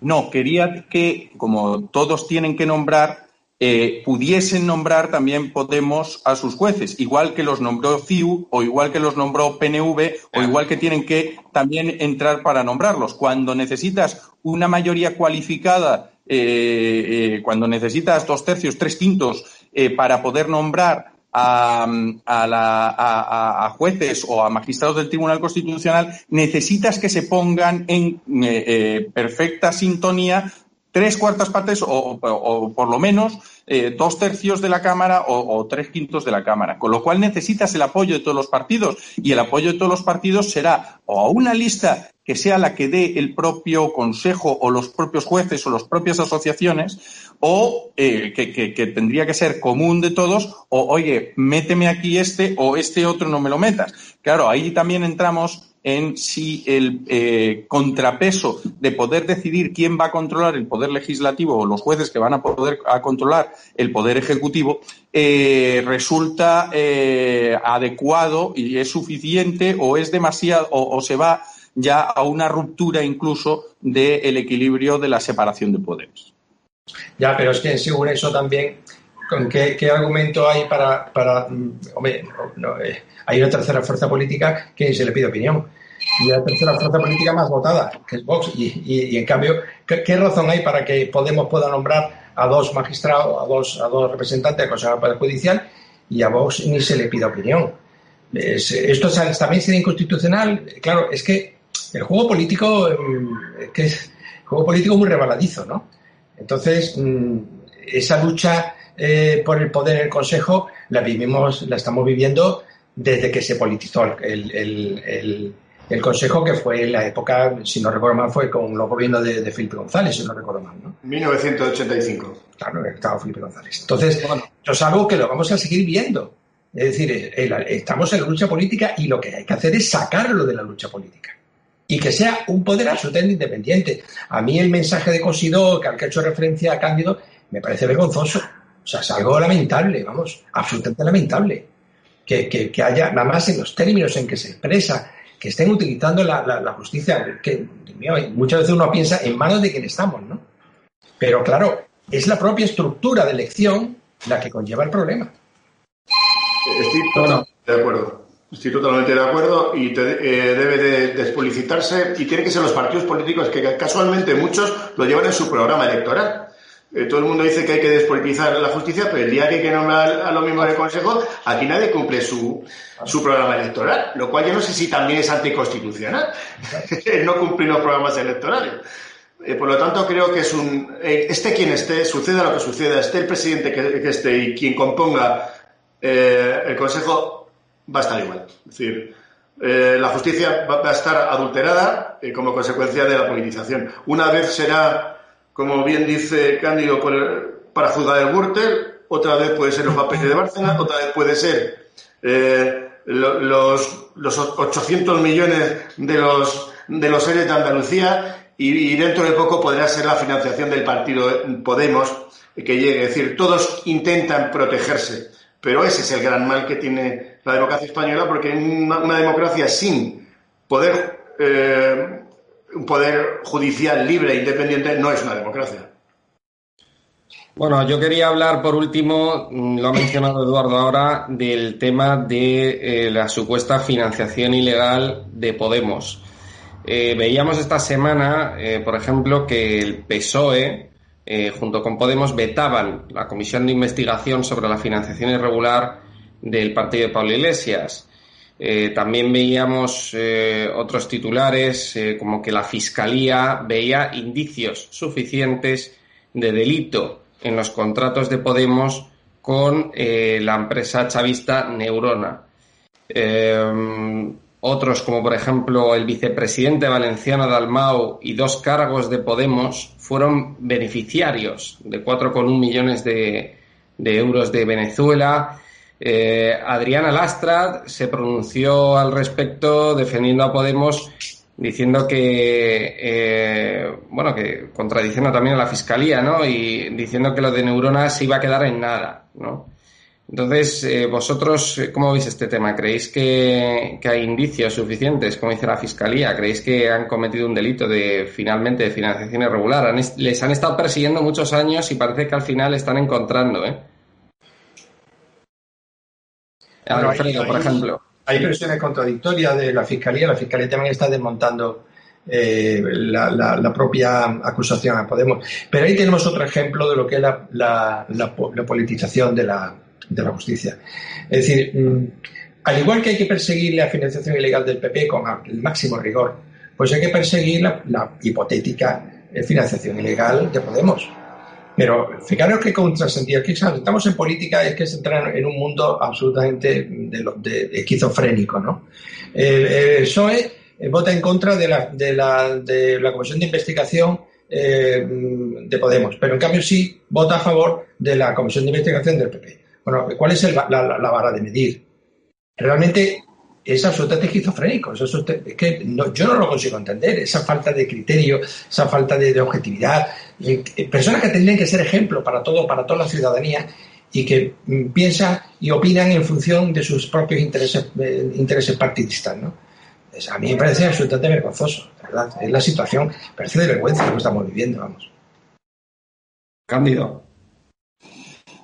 No, quería que, como todos tienen que nombrar, eh, pudiesen nombrar también Podemos a sus jueces, igual que los nombró CIU o igual que los nombró PNV o igual que tienen que también entrar para nombrarlos. Cuando necesitas una mayoría cualificada, eh, eh, cuando necesitas dos tercios, tres quintos para poder nombrar a, a, jueces o a magistrados del Tribunal Constitucional, necesitas que se pongan en perfecta sintonía tres cuartas partes o, por lo menos eh, dos tercios de la Cámara o, tres quintos de la Cámara. Con lo cual necesitas el apoyo de todos los partidos y el apoyo de todos los partidos será o a una lista que sea la que dé el propio Consejo o los propios jueces o las propias asociaciones o eh, que, que, tendría que ser común de todos o oye, méteme aquí este o este otro no me lo metas. Claro, ahí también entramos en si el eh, contrapeso de poder decidir quién va a controlar el poder legislativo o los jueces que van a poder a controlar el poder ejecutivo eh, resulta eh, adecuado y es suficiente o es demasiado o, se va ya a una ruptura incluso del equilibrio de la separación de poderes. Ya, pero es que según eso también ¿Con qué, argumento hay para, mm, hombre, hay una tercera fuerza política que se le pide opinión y la tercera fuerza política más votada, que es Vox. Y, en cambio, ¿qué, razón hay para que Podemos pueda nombrar a dos magistrados, a dos, a dos representantes del Consejo Judicial y a Vox ni se le pide opinión? esto también sería inconstitucional. Claro, es que el juego político, mm, que es juego político muy rebaladizo, ¿no? Entonces, mm, esa lucha eh, por el poder en el Consejo la vivimos, la estamos viviendo desde que se politizó el, Consejo, que fue en la época, si no recuerdo mal, fue con los gobiernos de, de Felipe González, si no recuerdo mal, ¿no? 1985. Claro, estaba Felipe González. Entonces, bueno, esto es algo que lo vamos a seguir viendo. Es decir, estamos en la lucha política y lo que hay que hacer es sacarlo de la lucha política. Y que sea un poder absolutamente independiente. A mí el mensaje de Cosidó, que al que ha hecho referencia a Cándido, me parece vergonzoso. O sea, es algo lamentable, vamos, absolutamente lamentable. Que, haya, nada más en los términos en que se expresa, que estén utilizando la, justicia, que muchas veces uno piensa en manos de quien estamos, ¿no? Pero claro, es la propia estructura de elección la que conlleva el problema. Estoy totalmente de acuerdo. Estoy totalmente de acuerdo y eh, debe de despolicitarse y tiene que ser los partidos políticos que casualmente muchos lo llevan en su programa electoral. Eh, todo el mundo dice que hay que despolitizar la justicia, pero el día que hay que nombrar a los miembros del Consejo, aquí nadie cumple su, su programa electoral, lo cual yo no sé si también es anticonstitucional, no cumplir los programas electorales. Eh, por lo tanto, creo que es un. esté quien esté, suceda lo que suceda, esté el presidente que esté y quien componga eh, el Consejo va a estar igual. Es decir, eh, la justicia va, a estar adulterada eh, como consecuencia de la politización. Una vez será, como bien dice Cándido, para juzgar el Gürtel, otra vez puede ser los papeles de Bárcena, otra vez puede ser los, los 800 millones de los, de los seres de Andalucía y, y, dentro de poco podrá ser la financiación del partido Podemos que llegue. Es decir, todos intentan protegerse pero ese es el gran mal que tiene la democracia española, porque una, democracia sin poder, eh, un poder judicial libre e independiente no es una democracia. Bueno, yo quería hablar por último, mm, lo ha mencionado Eduardo ahora, del tema de eh, la supuesta financiación ilegal de Podemos. Eh, veíamos esta semana, por ejemplo, que el PSOE eh, junto con Podemos, vetaban la comisión de investigación sobre la financiación irregular del partido de Pablo Iglesias. Eh, también veíamos eh, otros titulares como que la Fiscalía veía indicios suficientes de delito en los contratos de Podemos con la empresa chavista Neurona. Otros, como por ejemplo el vicepresidente valenciano Dalmau y dos cargos de Podemos, fueron beneficiarios de 4,1 millones de, euros de Venezuela. Eh, Adriana Lastrad se pronunció al respecto defendiendo a Podemos diciendo que, eh, bueno, que contradiciendo también a la fiscalía, ¿no? Y diciendo que lo de neuronas se iba a quedar en nada, ¿no? Entonces, eh, vosotros, eh, ¿cómo veis este tema? ¿Creéis que, hay indicios suficientes, como dice la Fiscalía? ¿Creéis que han cometido un delito de finalmente de financiación irregular? les han estado persiguiendo muchos años y parece que al final están encontrando, ¿eh? Alfredo, por ejemplo. Hay versiones contradictorias de la Fiscalía. La Fiscalía también está desmontando eh, la, propia acusación a Podemos. Pero ahí tenemos otro ejemplo de lo que es la politización de la, de la justicia. Es decir, mm, al igual que hay que perseguir la financiación ilegal del PP con el máximo rigor, pues hay que perseguir la, hipotética eh, financiación ilegal de Podemos. Pero fijaros que contrasentido, que estamos en política es que se entra en un mundo absolutamente de, esquizofrénico, ¿no? El, PSOE eh, vota en contra de la, de la, de la Comisión de Investigación eh, de Podemos, pero en cambio sí vota a favor de la Comisión de Investigación del PP. Bueno, ¿cuál es la, vara de medir? Realmente es absolutamente esquizofrénico. es que yo no lo consigo entender. Esa falta de criterio, esa falta de, objetividad. Eh, personas que tendrían que ser ejemplo para todo, para toda la ciudadanía y que mm, piensan y opinan en función de sus propios intereses, eh, intereses partidistas. ¿no? a mí me parece absolutamente vergonzoso, ¿verdad? Es la situación, parece de vergüenza lo que estamos viviendo, vamos. Cándido.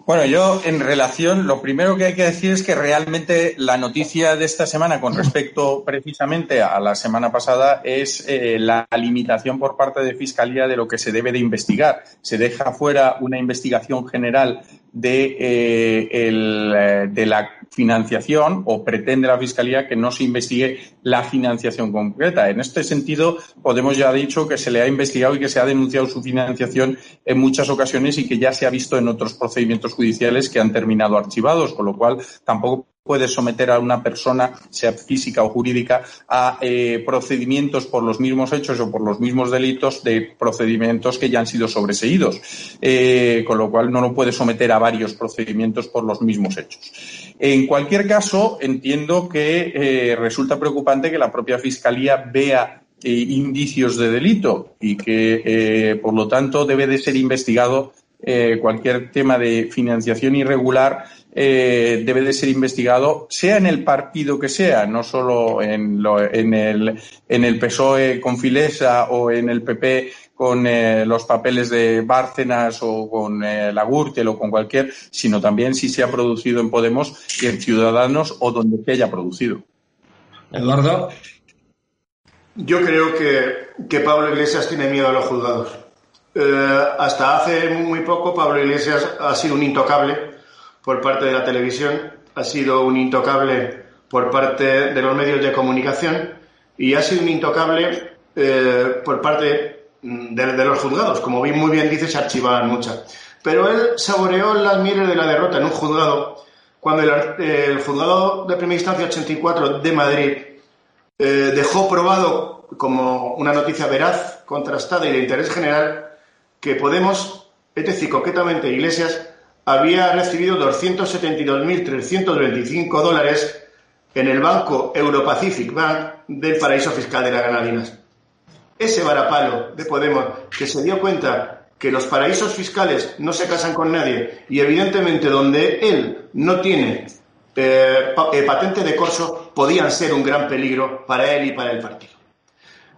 Bueno, yo en relación, lo primero que hay que decir es que realmente la noticia de esta semana con respecto precisamente a la semana pasada es eh, la limitación por parte de Fiscalía de lo que se debe de investigar. Se deja fuera una investigación general de, eh, eh, de la financiación o pretende la Fiscalía que no se investigue la financiación concreta. En este sentido, Podemos ya ha dicho que se le ha investigado y que se ha denunciado su financiación en muchas ocasiones y que ya se ha visto en otros procedimientos judiciales que han terminado archivados, con lo cual tampoco puede someter a una persona, sea física o jurídica, a eh, procedimientos por los mismos hechos o por los mismos delitos de procedimientos que ya han sido sobreseídos, eh, con lo cual no lo puede someter a varios procedimientos por los mismos hechos. En cualquier caso, entiendo que eh, resulta preocupante que la propia Fiscalía vea indicios de delito y que, por lo tanto, debe de ser investigado cualquier tema de financiación irregular eh, debe de ser investigado, sea en el partido que sea, no solo en, en, el, en el PSOE con Filesa o en el PP con eh, los papeles de Bárcenas o con eh, la Gürtel o con cualquier, sino también si se ha producido en Podemos y en Ciudadanos o donde se haya producido. Eduardo. Yo creo que, que Pablo Iglesias tiene miedo a los juzgados. hasta hace muy poco Pablo Iglesias ha sido un intocable por parte de la televisión, ha sido un intocable por parte de los medios de comunicación y ha sido un intocable eh, por parte de, los juzgados. Como muy bien dice, se archivaban muchas. Pero él saboreó las mieles de la derrota en un juzgado, cuando el, juzgado de primera instancia 84 de Madrid eh, dejó probado como una noticia veraz, contrastada y de interés general que Podemos, es decir, concretamente Iglesias, había recibido 272.325 dólares en el banco Europacific Bank del paraíso fiscal de las Granadinas. Ese varapalo de Podemos que se dio cuenta que los paraísos fiscales no se casan con nadie y evidentemente donde él no tiene eh, eh, patente de corso podían ser un gran peligro para él y para el partido.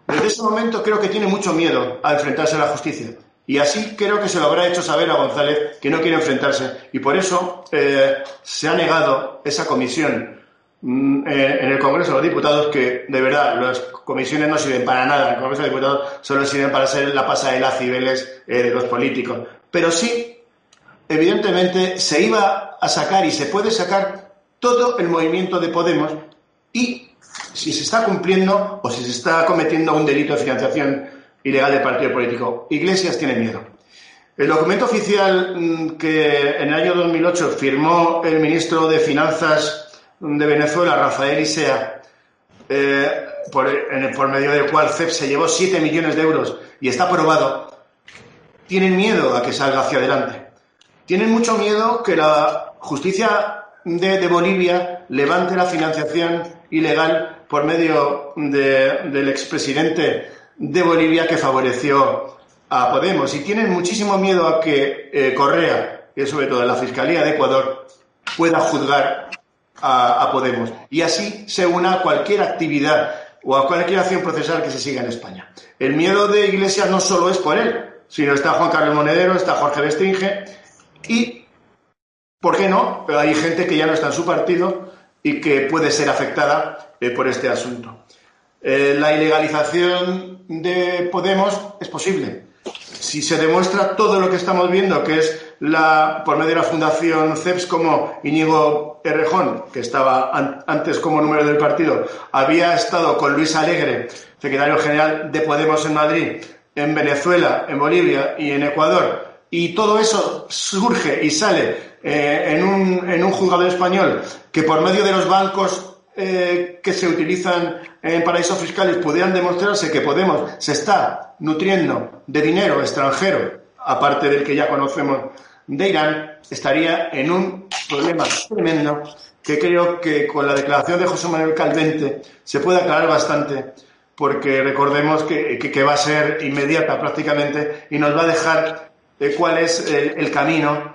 Desde ese momento creo que tiene mucho miedo a enfrentarse a la justicia y así creo que se lo habrá hecho saber a González que no quiere enfrentarse. Y por eso eh, se ha negado esa comisión en el Congreso de los Diputados, que de verdad las comisiones no sirven para nada. El Congreso de Diputados solo sirven para ser la pasa de las cibeles eh, de los políticos. Pero sí, evidentemente, se iba a sacar y se puede sacar todo el movimiento de Podemos y si se está cumpliendo o si se está cometiendo un delito de financiación ilegal del partido político. Iglesias tiene miedo. El documento oficial mm, que en el año 2008 firmó el ministro de Finanzas de Venezuela, Rafael Isea, eh, por, por, medio del cual CEP se llevó 7 millones de euros y está aprobado, tienen miedo a que salga hacia adelante. Tienen mucho miedo que la justicia de, de Bolivia levante la financiación ilegal por medio de, del expresidente de Bolivia que favoreció a Podemos. Y tienen muchísimo miedo a que eh, Correa, y sobre todo la Fiscalía de Ecuador, pueda juzgar a, Podemos. Y así se una a cualquier actividad o a cualquier acción procesal que se siga en España. El miedo de Iglesias no solo es por él, sino está Juan Carlos Monedero, está Jorge Bestringe y, ¿por qué no? Pero hay gente que ya no está en su partido y que puede ser afectada eh, por este asunto. Eh, la ilegalización de Podemos es posible. Si se demuestra todo lo que estamos viendo, que es la, por medio de la Fundación CEPS, como Íñigo Errejón, que estaba antes como número del partido, había estado con Luis Alegre, secretario general de Podemos en Madrid, en Venezuela, en Bolivia y en Ecuador, y todo eso surge y sale eh, en, un, en un juzgado español que por medio de los bancos eh, que se utilizan en paraísos fiscales pudieran demostrarse que Podemos se está nutriendo de dinero extranjero, aparte del que ya conocemos de Irán, estaría en un problema tremendo que creo que con la declaración de José Manuel Calvente se puede aclarar bastante, porque recordemos que, va a ser inmediata prácticamente y nos va a dejar cuál es el, camino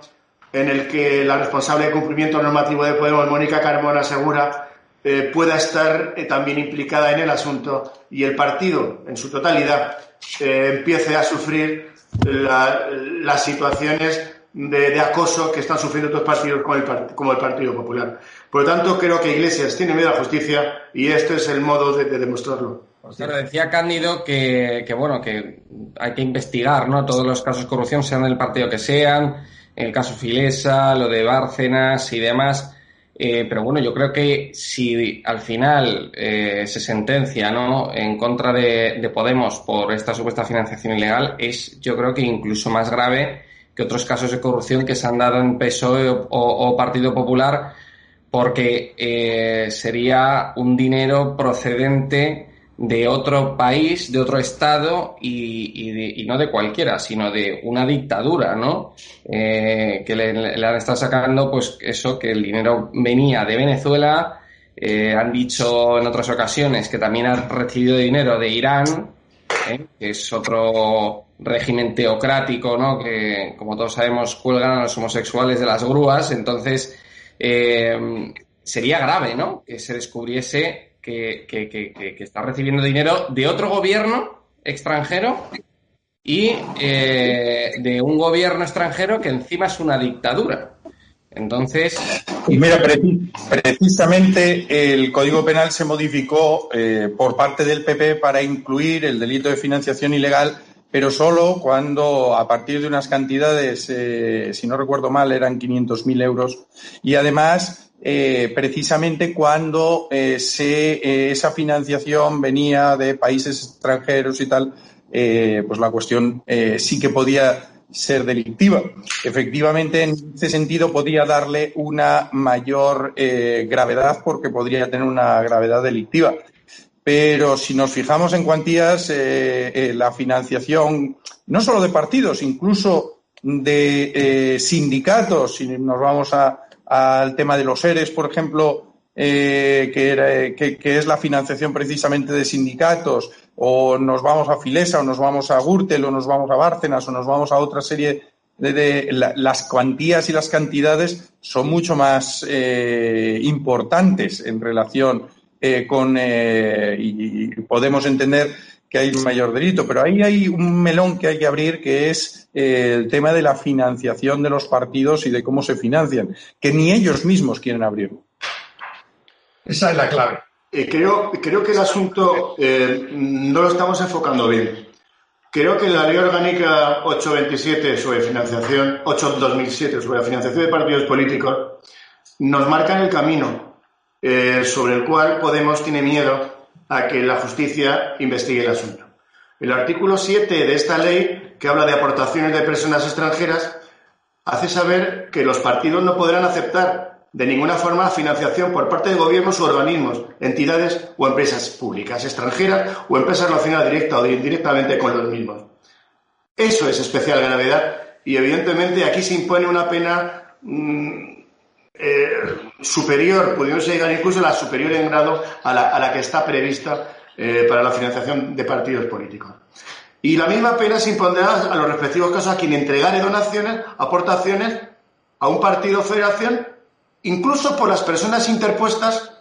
en el que la responsable de cumplimiento normativo de Podemos, Mónica Carmona, asegura eh, pueda estar eh, también implicada en el asunto y el partido en su totalidad empiece a sufrir las situaciones de, acoso que están sufriendo otros partidos como el, como el Partido Popular. Por lo tanto, creo que Iglesias tiene miedo a la justicia y este es el modo de, demostrarlo. Claro, decía Cándido que, bueno, que hay que investigar, ¿no? Todos los casos de corrupción, sean del partido que sean, el caso Filesa, lo de Bárcenas y demás. Eh, pero bueno, yo creo que si al final eh, se sentencia ¿no? en contra de, Podemos por esta supuesta financiación ilegal, es yo creo que incluso más grave que otros casos de corrupción que se han dado en PSOE o, Partido Popular, porque eh, sería un dinero procedente de otro país, de otro estado y, no de cualquiera, sino de una dictadura, ¿no? Eh, que le, han estado sacando, pues eso, que el dinero venía de Venezuela, eh, han dicho en otras ocasiones que también han recibido dinero de Irán, ¿eh? que es otro régimen teocrático, ¿no? Que, como todos sabemos, cuelgan a los homosexuales de las grúas, entonces sería grave, ¿no? Que se descubriese que, está recibiendo dinero de otro gobierno extranjero y eh, de un gobierno extranjero que encima es una dictadura. Entonces. Mira, precisamente el Código Penal se modificó eh, por parte del PP para incluir el delito de financiación ilegal, pero solo cuando a partir de unas cantidades, eh, si no recuerdo mal, eran 500.000 euros. Y además eh, precisamente cuando eh, eh, esa financiación venía de países extranjeros y tal, pues la cuestión sí que podía ser delictiva. Efectivamente, en ese sentido podía darle una mayor gravedad porque podría tener una gravedad delictiva. Pero si nos fijamos en cuantías, la financiación no solo de partidos, incluso de sindicatos, si nos vamos a, al tema de los ERES, por ejemplo, eh, que, es la financiación precisamente de sindicatos, o nos vamos a Filesa, o nos vamos a Gürtel, o nos vamos a Bárcenas, o nos vamos a otra serie de, las cuantías y las cantidades son mucho más eh, importantes en relación eh, con y podemos entender que hay un mayor delito. Pero ahí hay un melón que hay que abrir, que es eh, el tema de la financiación de los partidos y de cómo se financian, que ni ellos mismos quieren abrirlo. Esa es la clave. Eh, creo, creo que el asunto eh, no lo estamos enfocando bien. Creo que la ley orgánica 827 sobre financiación, 8-2007 sobre la financiación de partidos políticos, nos marca el camino sobre el cual Podemos tiene miedo a que la justicia investigue el asunto. El artículo 7 de esta ley, que habla de aportaciones de personas extranjeras, hace saber que los partidos no podrán aceptar de ninguna forma financiación por parte de gobiernos u organismos, entidades o empresas públicas extranjeras o empresas relacionadas directa o indirectamente con los mismos. Eso es especial gravedad y evidentemente aquí se impone una pena mm, eh, superior, pudiendo llegar incluso a la superior en grado a la, que está prevista eh, para la financiación de partidos políticos. Y la misma pena se impondrá a los respectivos casos a quien entregare donaciones, aportaciones a un partido o federación, incluso por las personas interpuestas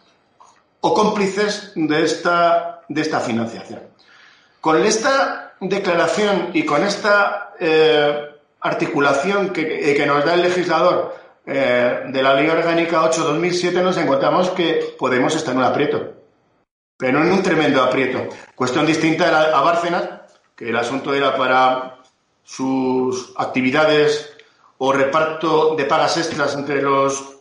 o cómplices de esta, de esta financiación. Con esta declaración y con esta eh, articulación que, nos da el legislador eh, de la Ley Orgánica 8-2007 nos encontramos que Podemos estar en un aprieto, pero en un tremendo aprieto. Cuestión distinta era a Bárcenas, que el asunto era para sus actividades o reparto de pagas extras entre los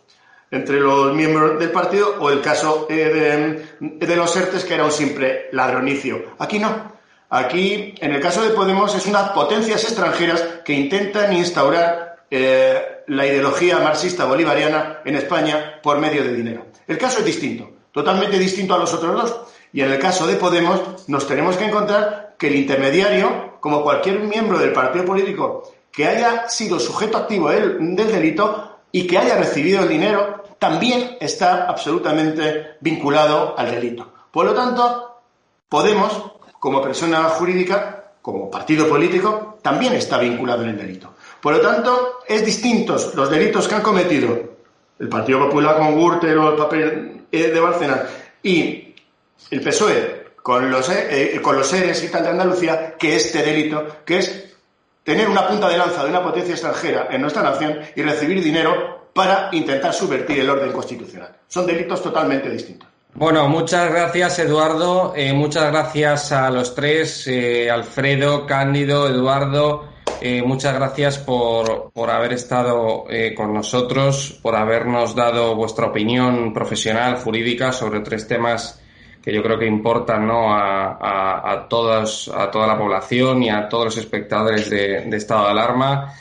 entre los miembros del partido o el caso eh, de, los ERTES que era un simple ladronicio. Aquí no. Aquí, en el caso de Podemos, es unas potencias extranjeras que intentan instaurar eh, la ideología marxista bolivariana en España por medio de dinero. El caso es distinto, totalmente distinto a los otros dos. Y en el caso de Podemos nos tenemos que encontrar que el intermediario, como cualquier miembro del partido político que haya sido sujeto activo del, delito y que haya recibido el dinero, también está absolutamente vinculado al delito. Por lo tanto, Podemos, como persona jurídica, como partido político, también está vinculado en el delito. Por lo tanto, es distintos los delitos que han cometido el Partido Popular con Gürtel o el papel eh, de Barcelona y el PSOE con los, eh, eh, con los seres y tal de Andalucía que este delito, que es tener una punta de lanza de una potencia extranjera en nuestra nación y recibir dinero para intentar subvertir el orden constitucional. Son delitos totalmente distintos. Bueno, muchas gracias Eduardo, eh, muchas gracias a los tres, Alfredo, Cándido, Eduardo, eh, muchas gracias por, por haber estado con nosotros, por habernos dado vuestra opinión profesional, jurídica sobre tres temas que yo creo que importan ¿no? a, a, todos, a toda la población y a todos los espectadores de, estado de alarma.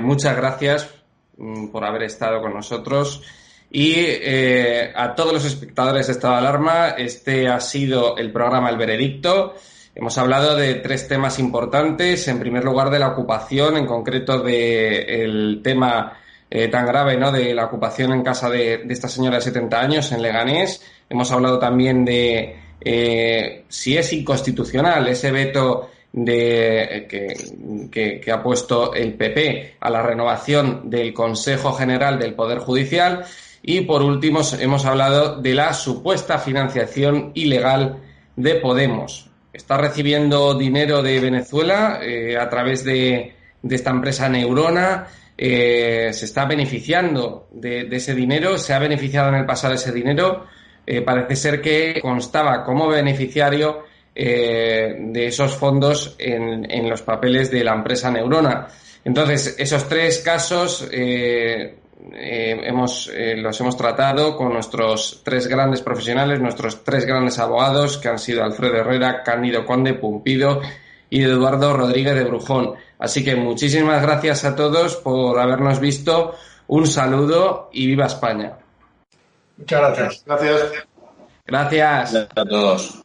muchas gracias mm, por haber estado con nosotros. Y eh, a todos los espectadores de Estado de Alarma, este ha sido el programa El Veredicto. Hemos hablado de tres temas importantes. En primer lugar, de la ocupación, en concreto del tema eh, tan grave, ¿no? De la ocupación en casa de, esta señora de 70 años en Leganés. Hemos hablado también de eh, si es inconstitucional ese veto de, que, que, ha puesto el PP a la renovación del Consejo General del Poder Judicial y por último, hemos hablado de la supuesta financiación ilegal de Podemos. Está recibiendo dinero de Venezuela eh, a través de, esta empresa Neurona. Eh, se está beneficiando de, ese dinero, se ha beneficiado en el pasado ese dinero. Eh, parece ser que constaba como beneficiario de esos fondos en, en, los papeles de la empresa Neurona. Entonces, esos tres casos hemos, eh, los hemos tratado con nuestros tres grandes profesionales, nuestros tres grandes abogados, que han sido Alfredo Herrera, Cándido Conde, Pumpido y Eduardo Rodríguez de Brujón. Así que muchísimas gracias a todos por habernos visto. Un saludo y viva España. Muchas gracias. Gracias. Gracias. a todos.